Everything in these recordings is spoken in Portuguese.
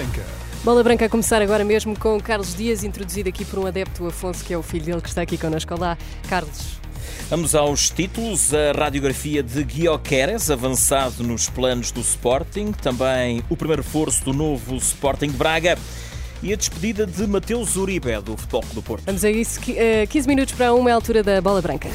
Branca. Bola Branca a começar agora mesmo com o Carlos Dias, introduzido aqui por um adepto, Afonso, que é o filho dele que está aqui connosco. Olá, Carlos. Vamos aos títulos. A radiografia de Guioqueres, avançado nos planos do Sporting. Também o primeiro reforço do novo Sporting de Braga. E a despedida de Mateus Uribe, do Futebol do Porto. Vamos a isso. 15 minutos para uma, é a altura da Bola Branca.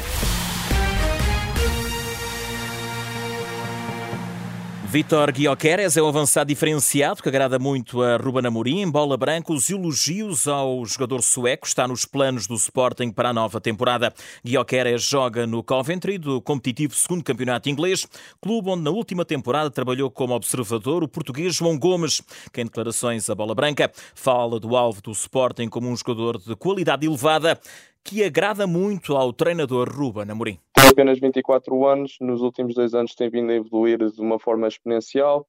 Vitor Guioqueres é um avançado diferenciado que agrada muito a Ruben Amorim. Em bola branca, os elogios ao jogador sueco está nos planos do Sporting para a nova temporada. Guioqueres joga no Coventry, do competitivo segundo campeonato inglês, clube onde na última temporada trabalhou como observador o português João Gomes, que em declarações à bola branca fala do alvo do Sporting como um jogador de qualidade elevada que agrada muito ao treinador Ruben Amorim apenas 24 anos, nos últimos dois anos tem vindo a evoluir de uma forma exponencial.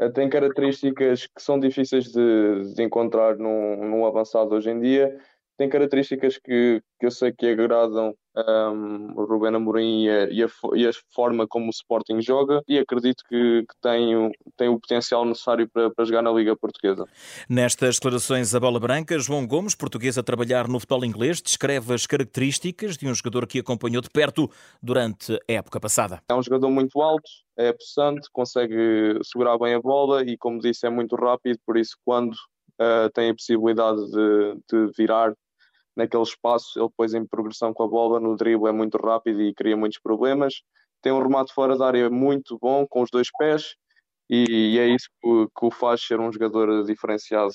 Eh, tem características que são difíceis de, de encontrar num, num avançado hoje em dia. Tem características que, que eu sei que agradam um, o Rubén Amorim e a, e, a, e a, forma como o Sporting joga e acredito que, que tem, tem o potencial necessário para, para jogar na Liga Portuguesa. Nestas declarações a bola branca, João Gomes, português a trabalhar no futebol inglês, descreve as características de um jogador que acompanhou de perto durante a época passada. É um jogador muito alto, é possante, consegue segurar bem a bola e, como disse, é muito rápido, por isso quando uh, tem a possibilidade de, de virar naquele espaço, ele depois em progressão com a bola, no drible é muito rápido e cria muitos problemas. Tem um remate fora da área muito bom, com os dois pés, e, é isso que, o faz ser um jogador diferenciado.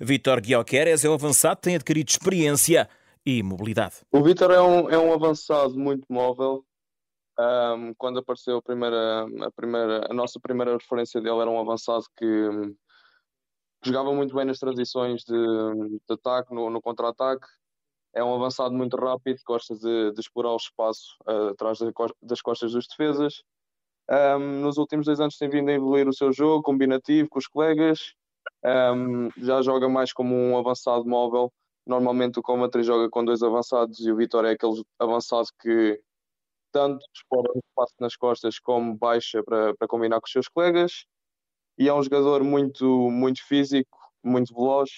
Vitor Guioqueres é um avançado, tem adquirido experiência e mobilidade. O Vitor é um, é um avançado muito móvel. Um, quando apareceu a primeira, a primeira, a nossa primeira referência dele era um avançado que jogava muito bem nas transições de, de ataque, no, no contra-ataque. É um avançado muito rápido, gosta de, de explorar o espaço uh, atrás das costas dos defesas. Um, nos últimos dois anos tem vindo a evoluir o seu jogo combinativo com os colegas. Um, já joga mais como um avançado móvel. Normalmente o Comatri joga com dois avançados e o Vitor é aquele avançado que tanto explora o espaço nas costas como baixa para, para combinar com os seus colegas e é um jogador muito, muito físico, muito veloz,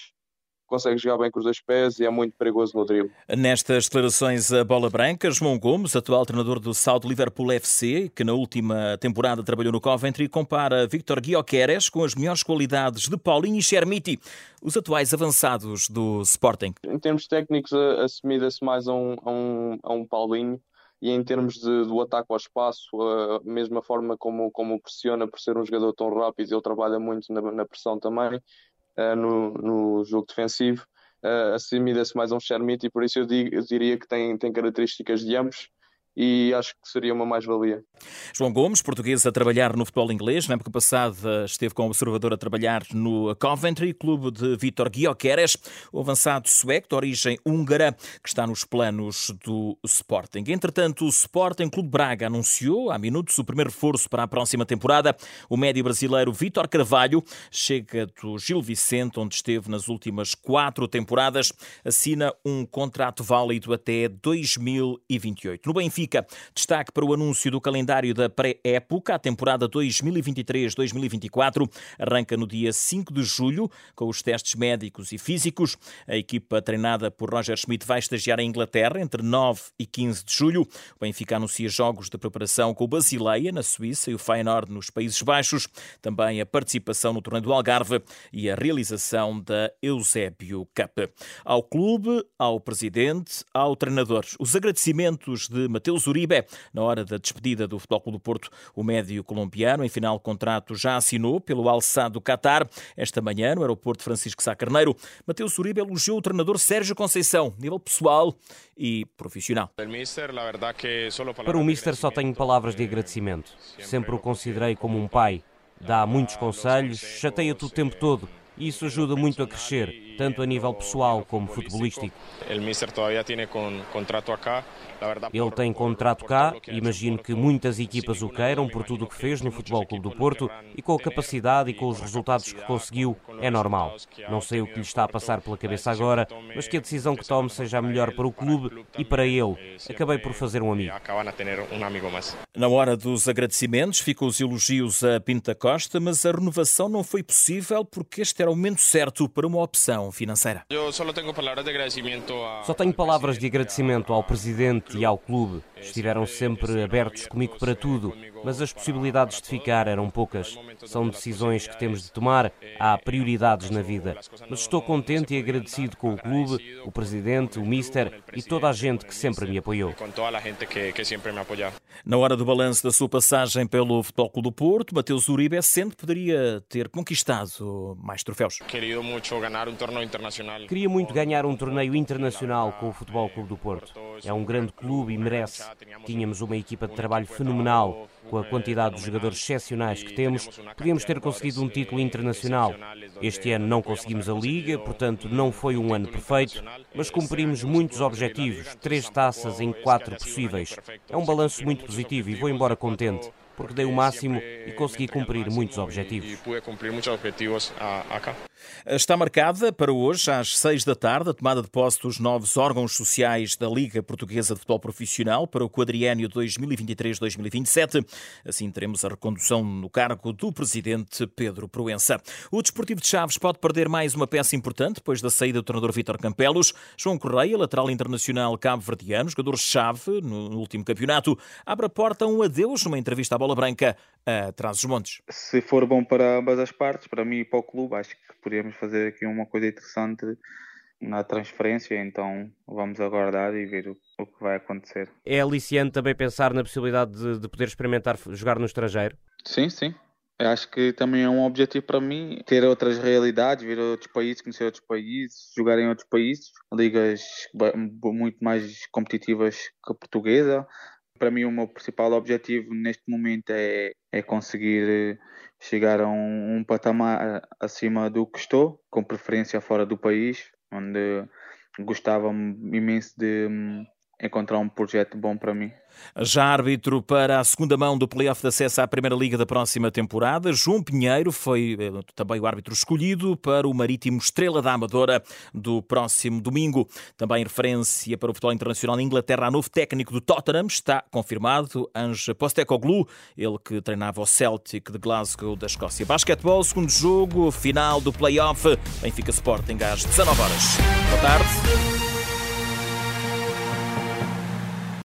consegue jogar bem com os dois pés e é muito perigoso no drible. Nestas declarações a bola branca, João Gomes, atual treinador do Salto Liverpool FC, que na última temporada trabalhou no Coventry, compara Victor Guioqueres com as melhores qualidades de Paulinho e Chermiti, os atuais avançados do Sporting. Em termos técnicos, assimida-se mais a um, a um, a um Paulinho, e em termos de, do ataque ao espaço, a mesma forma como, como pressiona por ser um jogador tão rápido, ele trabalha muito na, na pressão também, uh, no, no jogo defensivo, uh, assimila-se mais a um Chermite e por isso eu, digo, eu diria que tem, tem características de ambos e acho que seria uma mais-valia. João Gomes, português a trabalhar no futebol inglês, na época passada esteve como observador a trabalhar no Coventry, clube de Vitor Guioqueres, o avançado sueco de origem húngara, que está nos planos do Sporting. Entretanto, o Sporting Clube Braga anunciou há minutos o primeiro reforço para a próxima temporada. O médio brasileiro Vitor Carvalho chega do Gil Vicente, onde esteve nas últimas quatro temporadas, assina um contrato válido até 2028. No Benfica, Benfica. Destaque para o anúncio do calendário da pré-época. A temporada 2023-2024 arranca no dia 5 de julho, com os testes médicos e físicos. A equipa treinada por Roger Schmidt vai estagiar em Inglaterra entre 9 e 15 de julho. O Benfica anuncia jogos de preparação com o Basileia, na Suíça, e o Feyenoord, nos Países Baixos. Também a participação no torneio do Algarve e a realização da Eusébio Cup. Ao clube, ao presidente, ao treinador. Os agradecimentos de Mateus Mateus Uribe. Na hora da despedida do Futebol Clube do Porto, o médio colombiano, em final de contrato, já assinou pelo Al-Sadd do Qatar. Esta manhã, no aeroporto Francisco Sá Carneiro, Mateus Uribe elogiou o treinador Sérgio Conceição, nível pessoal e profissional. Para o Mister só tenho palavras de agradecimento. Sempre o considerei como um pai. Dá muitos conselhos, chateia-te o tempo todo e isso ajuda muito a crescer. Tanto a nível pessoal como futebolístico. Ele tem contrato cá, imagino que muitas equipas o queiram por tudo o que fez no Futebol Clube do Porto e com a capacidade e com os resultados que conseguiu, é normal. Não sei o que lhe está a passar pela cabeça agora, mas que a decisão que tome seja a melhor para o clube e para ele. Acabei por fazer um amigo. Na hora dos agradecimentos, ficam os elogios a Pinta Costa, mas a renovação não foi possível porque este era o momento certo para uma opção financeira. Só tenho palavras de agradecimento ao presidente e ao clube. Estiveram sempre abertos comigo para tudo, mas as possibilidades de ficar eram poucas. São decisões que temos de tomar, há prioridades na vida. Mas estou contente e agradecido com o clube, o presidente, o mister e toda a gente que sempre me apoiou. Na hora do balanço da sua passagem pelo Futebol Clube do Porto, Mateus Uribe sente que poderia ter conquistado mais troféus. Queria muito ganhar um torneio internacional com o Futebol Clube do Porto. É um grande clube e merece. Tínhamos uma equipa de trabalho fenomenal, com a quantidade de jogadores excepcionais que temos, podíamos ter conseguido um título internacional. Este ano não conseguimos a Liga, portanto não foi um ano perfeito, mas cumprimos muitos objetivos, três taças em quatro possíveis. É um balanço muito positivo e vou embora contente porque dei o máximo e consegui cumprir muitos objetivos. Está marcada para hoje, às seis da tarde, a tomada de posse dos novos órgãos sociais da Liga Portuguesa de Futebol Profissional para o quadriênio 2023-2027. Assim teremos a recondução no cargo do presidente Pedro Proença. O Desportivo de Chaves pode perder mais uma peça importante depois da saída do treinador Vítor Campelos. João Correia, lateral internacional cabo-verdiano, jogador-chave no último campeonato, abre a porta a um adeus numa entrevista à Bola Branca a Trás-os-Montes. Se for bom para ambas as partes, para mim e para o clube, acho que podemos fazer aqui uma coisa interessante na transferência, então vamos aguardar e ver o, o que vai acontecer. É aliciante também pensar na possibilidade de, de poder experimentar jogar no estrangeiro? Sim, sim. Eu acho que também é um objetivo para mim ter outras realidades, ver outros países, conhecer outros países, jogar em outros países, ligas muito mais competitivas que a portuguesa. Para mim, o meu principal objetivo neste momento é, é conseguir chegar a um, um patamar acima do que estou, com preferência fora do país, onde gostava imenso de hum, encontrar um projeto bom para mim. Já árbitro para a segunda mão do playoff de acesso à Primeira Liga da próxima temporada, João Pinheiro foi eh, também o árbitro escolhido para o Marítimo Estrela da Amadora do próximo domingo. Também referência para o futebol internacional na Inglaterra, a novo técnico do Tottenham está confirmado, Ange Postecoglou, ele que treinava o Celtic de Glasgow da Escócia. Basquetebol, segundo jogo, final do playoff, Benfica Sporting às 19 horas. Boa tarde.